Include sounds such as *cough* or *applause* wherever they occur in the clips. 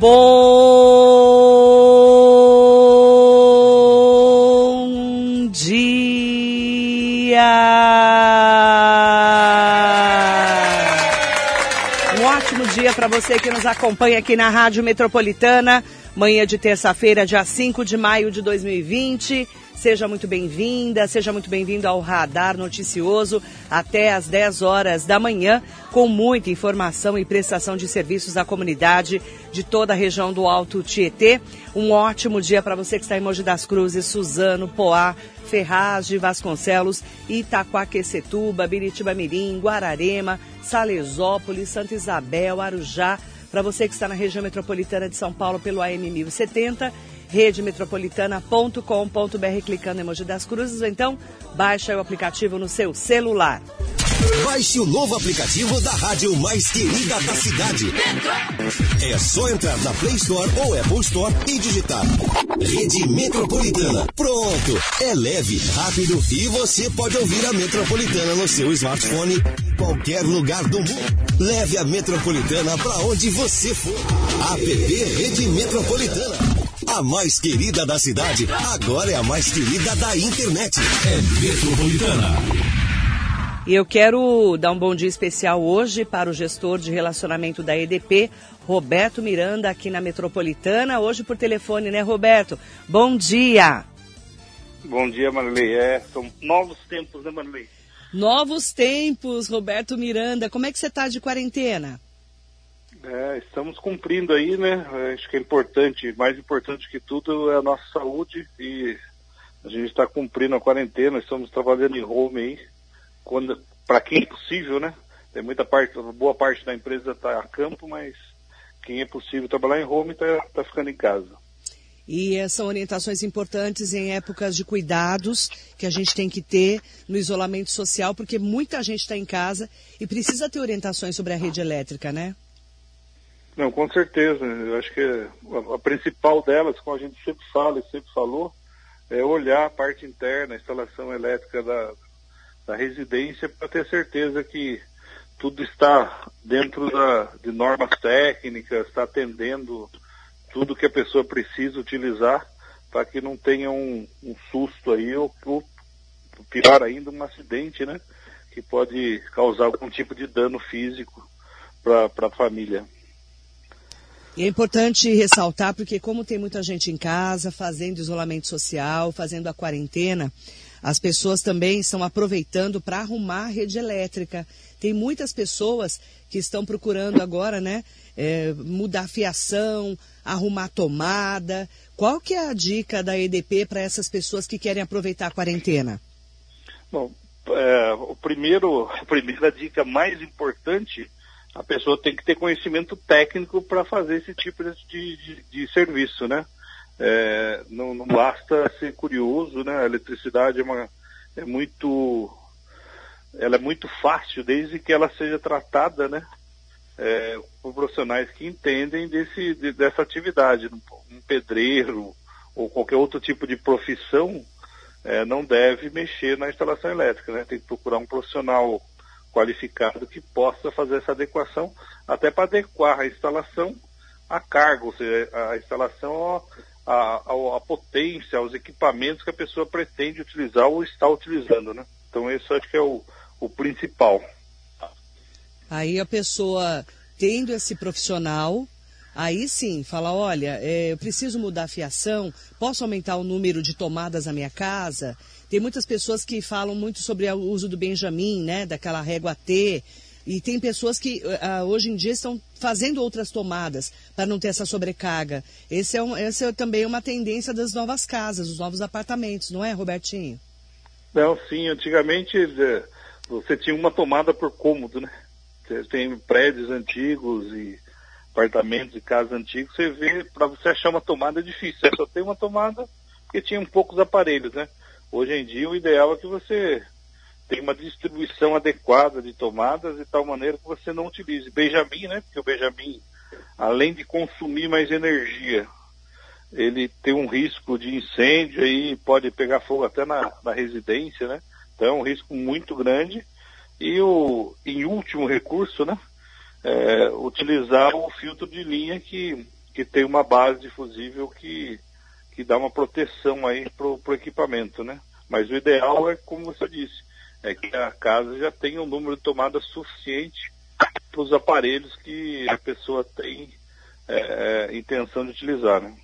Bom dia! Um ótimo dia para você que nos acompanha aqui na Rádio Metropolitana. Manhã de terça-feira, dia 5 de maio de 2020. Seja muito bem-vinda, seja muito bem-vindo ao Radar Noticioso até às 10 horas da manhã, com muita informação e prestação de serviços à comunidade de toda a região do Alto Tietê. Um ótimo dia para você que está em Mogi das Cruzes, Suzano, Poá, Ferraz de Vasconcelos, Itaquaquecetuba, Biritiba Mirim, Guararema, Salesópolis, Santa Isabel, Arujá. Para você que está na região metropolitana de São Paulo pelo AM 1070 redemetropolitana.com.br, clicando em emoji das cruzes, então baixa o aplicativo no seu celular. Baixe o novo aplicativo da rádio mais querida da cidade. É só entrar na Play Store ou Apple Store e digitar Rede Metropolitana. Pronto! É leve, rápido e você pode ouvir a Metropolitana no seu smartphone em qualquer lugar do mundo. Leve a Metropolitana para onde você for. App Rede Metropolitana. A mais querida da cidade, agora é a mais querida da internet. É Metropolitana. E eu quero dar um bom dia especial hoje para o gestor de relacionamento da EDP, Roberto Miranda, aqui na Metropolitana. Hoje por telefone, né, Roberto? Bom dia. Bom dia, Marilei. É, são novos tempos, né, Marilei? Novos tempos, Roberto Miranda. Como é que você está de quarentena? É, estamos cumprindo aí, né? Acho que é importante, mais importante que tudo é a nossa saúde e a gente está cumprindo a quarentena, estamos trabalhando em home aí, quando, para quem é possível, né? Tem muita parte, boa parte da empresa está a campo, mas quem é possível trabalhar em home está tá ficando em casa. E eh, são orientações importantes em épocas de cuidados que a gente tem que ter no isolamento social, porque muita gente está em casa e precisa ter orientações sobre a rede elétrica, né? Não, com certeza. Eu acho que a, principal delas, como a gente sempre fala e sempre falou, é olhar a parte interna, a instalação elétrica da, da residência para ter certeza que tudo está dentro da, de normas técnicas, está atendendo tudo que a pessoa precisa utilizar para que não tenha um, um susto aí ou, ou, pior ainda, um acidente, né? Que pode causar algum tipo de dano físico para a família. E é importante ressaltar, porque como tem muita gente em casa, fazendo isolamento social, fazendo a quarentena, as pessoas também estão aproveitando para arrumar a rede elétrica. Tem muitas pessoas que estão procurando agora, né, é, mudar a fiação, arrumar tomada. Qual que é a dica da EDP para essas pessoas que querem aproveitar a quarentena? Bom, é, o primeiro, a primeira dica mais importante a pessoa tem que ter conhecimento técnico para fazer esse tipo de, de, de serviço, né? É, não, não, basta ser curioso, né? A eletricidade é, uma, é muito, ela é muito fácil desde que ela seja tratada, né? É, por profissionais que entendem desse, de, dessa atividade. Um pedreiro ou qualquer outro tipo de profissão é, não deve mexer na instalação elétrica, né? Tem que procurar um profissional qualificado que possa fazer essa adequação, até para adequar a instalação à carga, ou seja, a instalação à, à, potência, aos equipamentos que a pessoa pretende utilizar ou está utilizando, né? Então esse acho que é o, o principal. Aí a pessoa tendo esse profissional, aí sim, fala, olha, é, eu preciso mudar a fiação, posso aumentar o número de tomadas na minha casa? Tem muitas pessoas que falam muito sobre o uso do Benjamin, né, daquela régua T, e tem pessoas que uh, hoje em dia estão fazendo outras tomadas para não ter essa sobrecarga. Esse é, um, é também uma tendência das novas casas, dos novos apartamentos, não é, Robertinho? Não, sim. Antigamente é, você tinha uma tomada por cômodo, né? Tem prédios antigos e apartamentos e casas antigos, você vê, para você achar uma tomada é difícil. Você só tem uma tomada porque tinha poucos aparelhos, né? Hoje em dia o ideal é que você tenha uma distribuição adequada de tomadas de tal maneira que você não utilize Benjamin, né? Porque o Benjamin, além de consumir mais energia, ele tem um risco de incêndio aí, pode pegar fogo até na, na residência, né? Então é um risco muito grande. E o, em último recurso, né? É, utilizar o filtro de linha que que tem uma base de fusível que, que dá uma proteção aí para o equipamento, né? Mas o ideal é, como você disse, é que a casa já tenha um número de tomadas suficiente para os aparelhos que a pessoa tem é, é intenção de utilizar, né?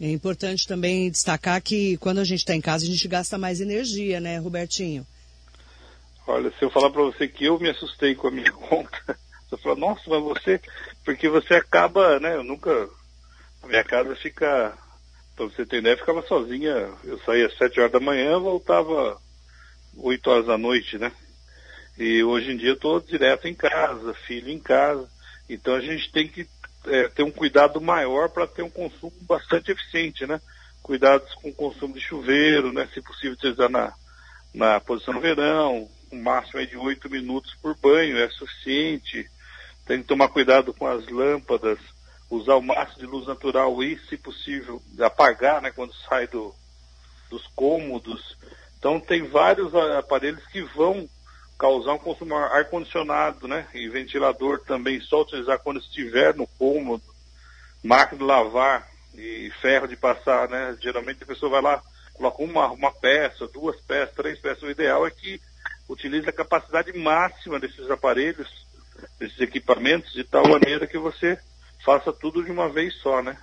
É importante também destacar que quando a gente está em casa a gente gasta mais energia, né, Robertinho? Olha, se eu falar para você que eu me assustei com a minha *laughs* conta, você fala, nossa, mas você, porque você acaba, né, eu nunca, a minha casa fica, para você ter ideia, ficava sozinha, eu saía às sete horas da manhã, voltava oito horas da noite, né? E hoje em dia eu estou direto em casa, filho em casa, então a gente tem que é, ter um cuidado maior para ter um consumo bastante eficiente, né? Cuidados com o consumo de chuveiro, né? Se possível utilizar na, na posição no verão, um máximo é de oito minutos por banho, é suficiente. Tem que tomar cuidado com as lâmpadas, usar o máximo de luz natural e, se possível, apagar, né? Quando sai do, dos cômodos. Então tem vários aparelhos que vão causar um consumo ar-condicionado, né? E ventilador também só utilizar quando estiver no cômodo, máquina de lavar e ferro de passar, né? Geralmente a pessoa vai lá, coloca uma, uma peça, duas peças, três peças. O ideal é que utilize a capacidade máxima desses aparelhos, desses equipamentos, de tal maneira que você faça tudo de uma vez só, né?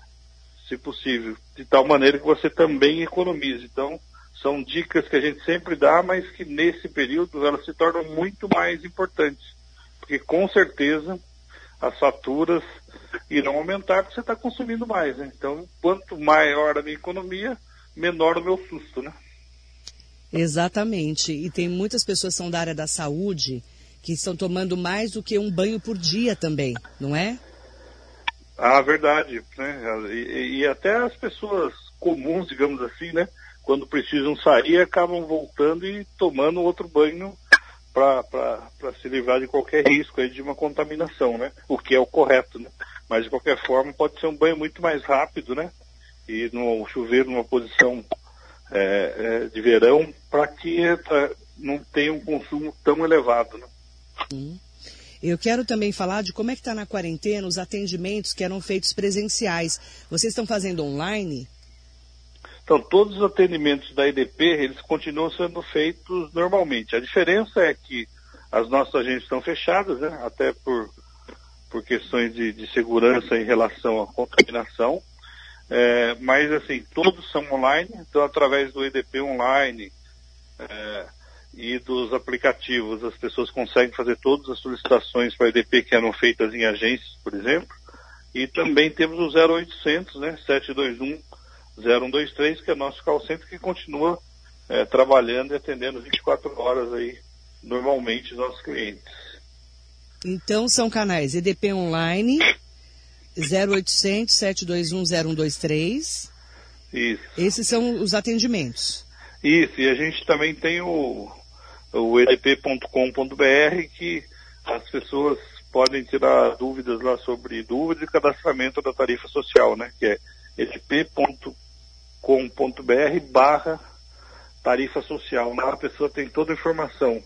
Se possível. De tal maneira que você também economize. Então, são dicas que a gente sempre dá, mas que nesse período elas se tornam muito mais importantes. Porque com certeza as faturas irão aumentar porque você está consumindo mais. Né? Então, quanto maior a minha economia, menor o meu susto, né? Exatamente. E tem muitas pessoas que são da área da saúde que estão tomando mais do que um banho por dia também, não é? Ah, verdade. Né? E, e até as pessoas comuns, digamos assim, né? quando precisam sair, acabam voltando e tomando outro banho para se livrar de qualquer risco aí de uma contaminação, né? O que é o correto, né? Mas de qualquer forma pode ser um banho muito mais rápido, né? E no chuveiro numa posição é, é, de verão para que é, não tenha um consumo tão elevado, né? Hum. Eu quero também falar de como é que está na quarentena os atendimentos que eram feitos presenciais. Vocês estão fazendo online? Então, todos os atendimentos da EDP, eles continuam sendo feitos normalmente. A diferença é que as nossas agências estão fechadas, né, até por, por questões de, de segurança em relação à contaminação. É, mas, assim, todos são online, então, através do EDP online é, e dos aplicativos, as pessoas conseguem fazer todas as solicitações para EDP que eram feitas em agências, por exemplo. E também temos o 0800, né, 721 0123, que é nosso call center que continua é, trabalhando e atendendo 24 horas aí, normalmente, os nossos clientes. Então, são canais EDP Online, 0800 721 0123. Isso. Esses são os atendimentos. Isso, e a gente também tem o, o edp.com.br que as pessoas podem tirar dúvidas lá sobre dúvidas e cadastramento da tarifa social, né? Que é edp.com.br com.br barra tarifa social. Lá a pessoa tem toda a informação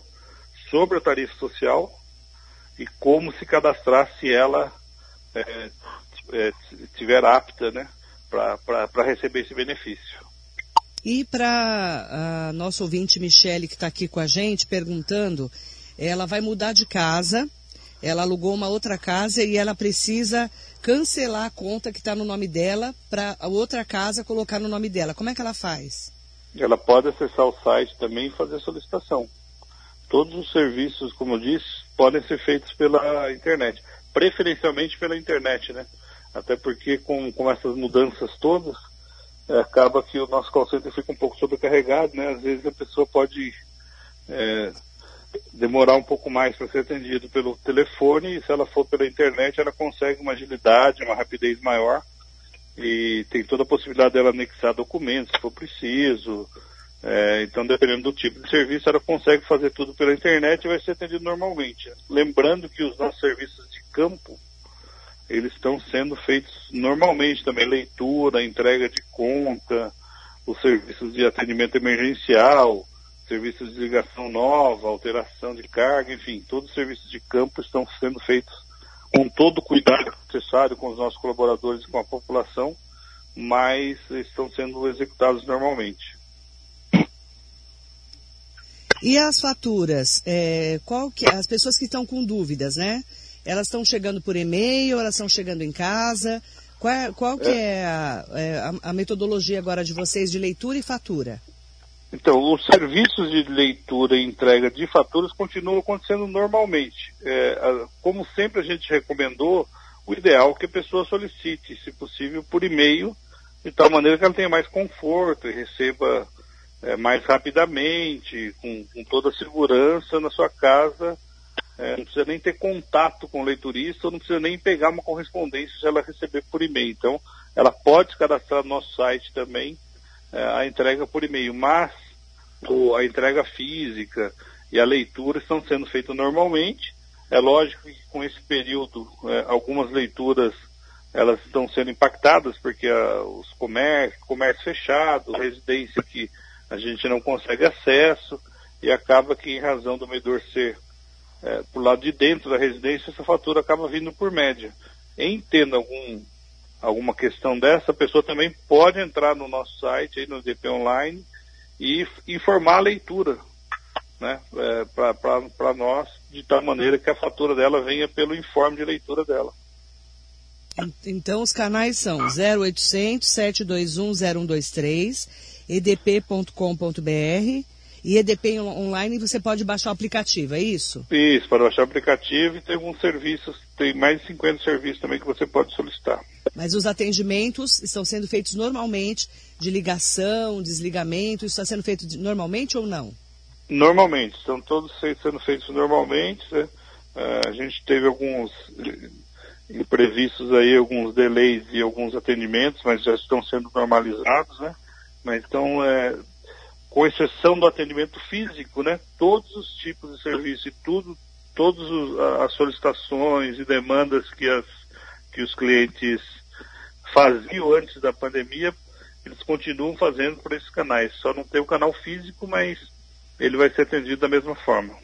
sobre a tarifa social e como se cadastrar se ela é, é, tiver apta né, para receber esse benefício. E para a nossa ouvinte Michele, que está aqui com a gente, perguntando, ela vai mudar de casa, ela alugou uma outra casa e ela precisa cancelar a conta que está no nome dela para a outra casa colocar no nome dela. Como é que ela faz? Ela pode acessar o site também e fazer solicitação. Todos os serviços, como eu disse, podem ser feitos pela internet. Preferencialmente pela internet, né? Até porque com, com essas mudanças todas, acaba que o nosso call center fica um pouco sobrecarregado, né? Às vezes a pessoa pode é, demorar um pouco mais para ser atendido pelo telefone e se ela for pela internet ela consegue uma agilidade, uma rapidez maior e tem toda a possibilidade dela anexar documentos se for preciso. É, então, dependendo do tipo de serviço, ela consegue fazer tudo pela internet e vai ser atendido normalmente. Lembrando que os nossos serviços de campo, eles estão sendo feitos normalmente também, leitura, entrega de conta, os serviços de atendimento emergencial, serviços de ligação nova, alteração de carga, enfim, todos os serviços de campo estão sendo feitos com todo o cuidado necessário com os nossos colaboradores e com a população, mas estão sendo executados normalmente. E as faturas? É, qual que, as pessoas que estão com dúvidas, né? Elas estão chegando por e-mail, elas estão chegando em casa? Qual, é, qual que é, é, a, é a, a metodologia agora de vocês de leitura e fatura? Então, os serviços de leitura e entrega de faturas continuam acontecendo normalmente. É, como sempre a gente recomendou, o ideal é que a pessoa solicite, se possível, por e-mail, de tal maneira que ela tenha mais conforto e receba é, mais rapidamente, com, com, toda a segurança na sua casa. É, não precisa nem ter contato com o leiturista, não precisa nem pegar uma correspondência se ela receber por e-mail. Então, ela pode cadastrar no nosso site também, é, a entrega por e-mail, mas o, a entrega física e a leitura estão sendo feitas normalmente. É lógico que com esse período, é, algumas leituras elas estão sendo impactadas porque a, os comércios, comércio fechado, residência que a gente não consegue acesso e acaba que em razão do medidor ser é, por lado de dentro da residência, essa fatura acaba vindo por média. Em tendo algum, alguma questão dessa, a pessoa também pode entrar no nosso site, aí no DP Online, e informar a leitura né, é, para nós, de tal maneira que a fatura dela venha pelo informe de leitura dela. Então os canais são 0800 721 0123, edp.com.br e EDP online você pode baixar o aplicativo, é isso? Isso, para baixar o aplicativo e tem alguns serviços, tem mais de 50 serviços também que você pode solicitar. Mas os atendimentos estão sendo feitos normalmente, de ligação, desligamento, isso está sendo feito normalmente ou não? Normalmente, estão todos sendo feitos normalmente. Né? Uh, a gente teve alguns imprevistos aí, alguns delays e alguns atendimentos, mas já estão sendo normalizados, né? Mas então, é, com exceção do atendimento físico, né? Todos os tipos de serviço e tudo, todas as solicitações e demandas que, as, que os clientes faziam antes da pandemia, eles continuam fazendo por esses canais. Só não tem o canal físico, mas ele vai ser atendido da mesma forma.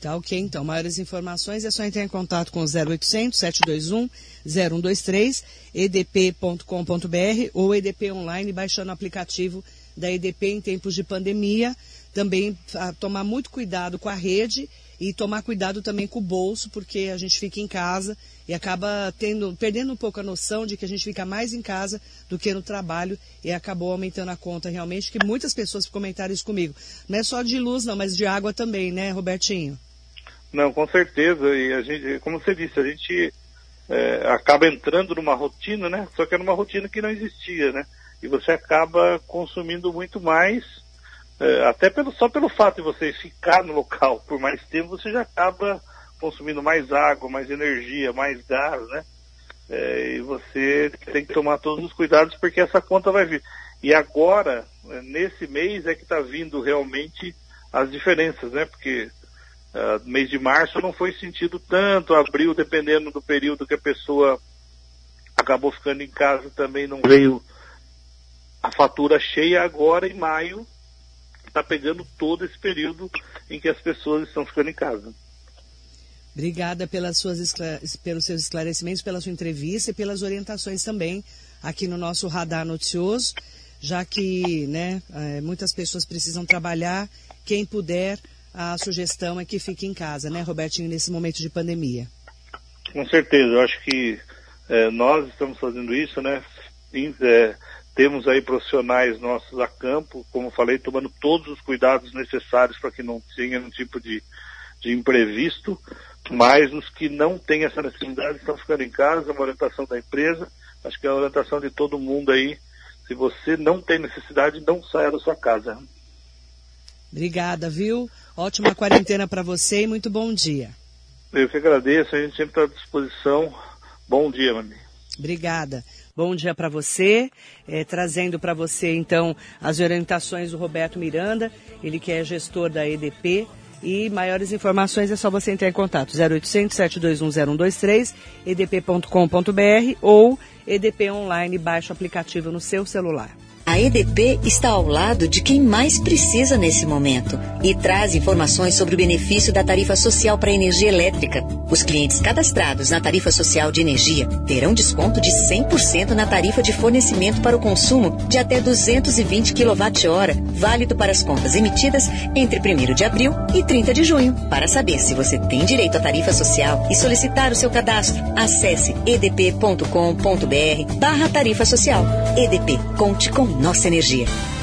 Tá ok, então. Maiores informações é só entrar em contato com 0800 721 0123, edp.com.br ou EDP online, baixando o aplicativo da EDP em tempos de pandemia. Também a, tomar muito cuidado com a rede e tomar cuidado também com o bolso, porque a gente fica em casa e acaba tendo, perdendo um pouco a noção de que a gente fica mais em casa do que no trabalho e acabou aumentando a conta realmente, que muitas pessoas comentaram isso comigo. Não é só de luz não, mas de água também, né, Robertinho? Não, com certeza. E a gente, como você disse, a gente é, acaba entrando numa rotina, né? Só que é numa rotina que não existia, né? E você acaba consumindo muito mais, é, até pelo, só pelo fato de você ficar no local *laughs* por mais tempo, você já acaba consumindo mais água, mais energia, mais gás, né? É, e você tem que tomar todos os cuidados porque essa conta vai vir. E agora, nesse mês, é que está vindo realmente as diferenças, né? Porque Uh, mês de março não foi sentido tanto, abril, dependendo do período que a pessoa acabou ficando em casa, também não veio a fatura cheia agora em maio, está pegando todo esse período em que as pessoas estão ficando em casa. Obrigada pelas suas, pelos seus esclarecimentos, pela sua entrevista e pelas orientações também aqui no nosso radar noticioso, já que né, eh, muitas pessoas precisam trabalhar, quem puder a sugestão é que fique em casa, né, Robertinho, nesse momento de pandemia. Com certeza, eu acho que é, nós estamos fazendo isso, né? É, temos aí profissionais nossos a campo, como falei, tomando todos os cuidados necessários para que não tenha nenhum tipo de, de imprevisto, mas os que não têm essa necessidade estão ficando em casa, é uma orientação da empresa, acho que é a orientação de todo mundo aí. Se você não tem necessidade, não saia da sua casa. Obrigada, viu? Ótima quarentena para você e muito bom dia. Eu que agradeço, a gente sempre está à disposição. Bom dia, Mami. Obrigada. Bom dia para você, é, trazendo para você então as orientações do Roberto Miranda, ele que é gestor da EDP. E maiores informações é só você entrar em contato 0800 721 0123, edp.com.br ou EDP online, baixa o aplicativo no seu celular. A EDP está ao lado de quem mais precisa nesse momento e traz informações sobre o benefício da tarifa social para energia elétrica. Os clientes cadastrados na tarifa social de energia terão desconto de 100% na tarifa de fornecimento para o consumo de até 220 kWh, válido para as contas emitidas entre 1 de abril e 30 de junho. Para saber se você tem direito à tarifa social e solicitar o seu cadastro, acesse edp.com.br barra tarifa social. EDP, conte com nossa energia.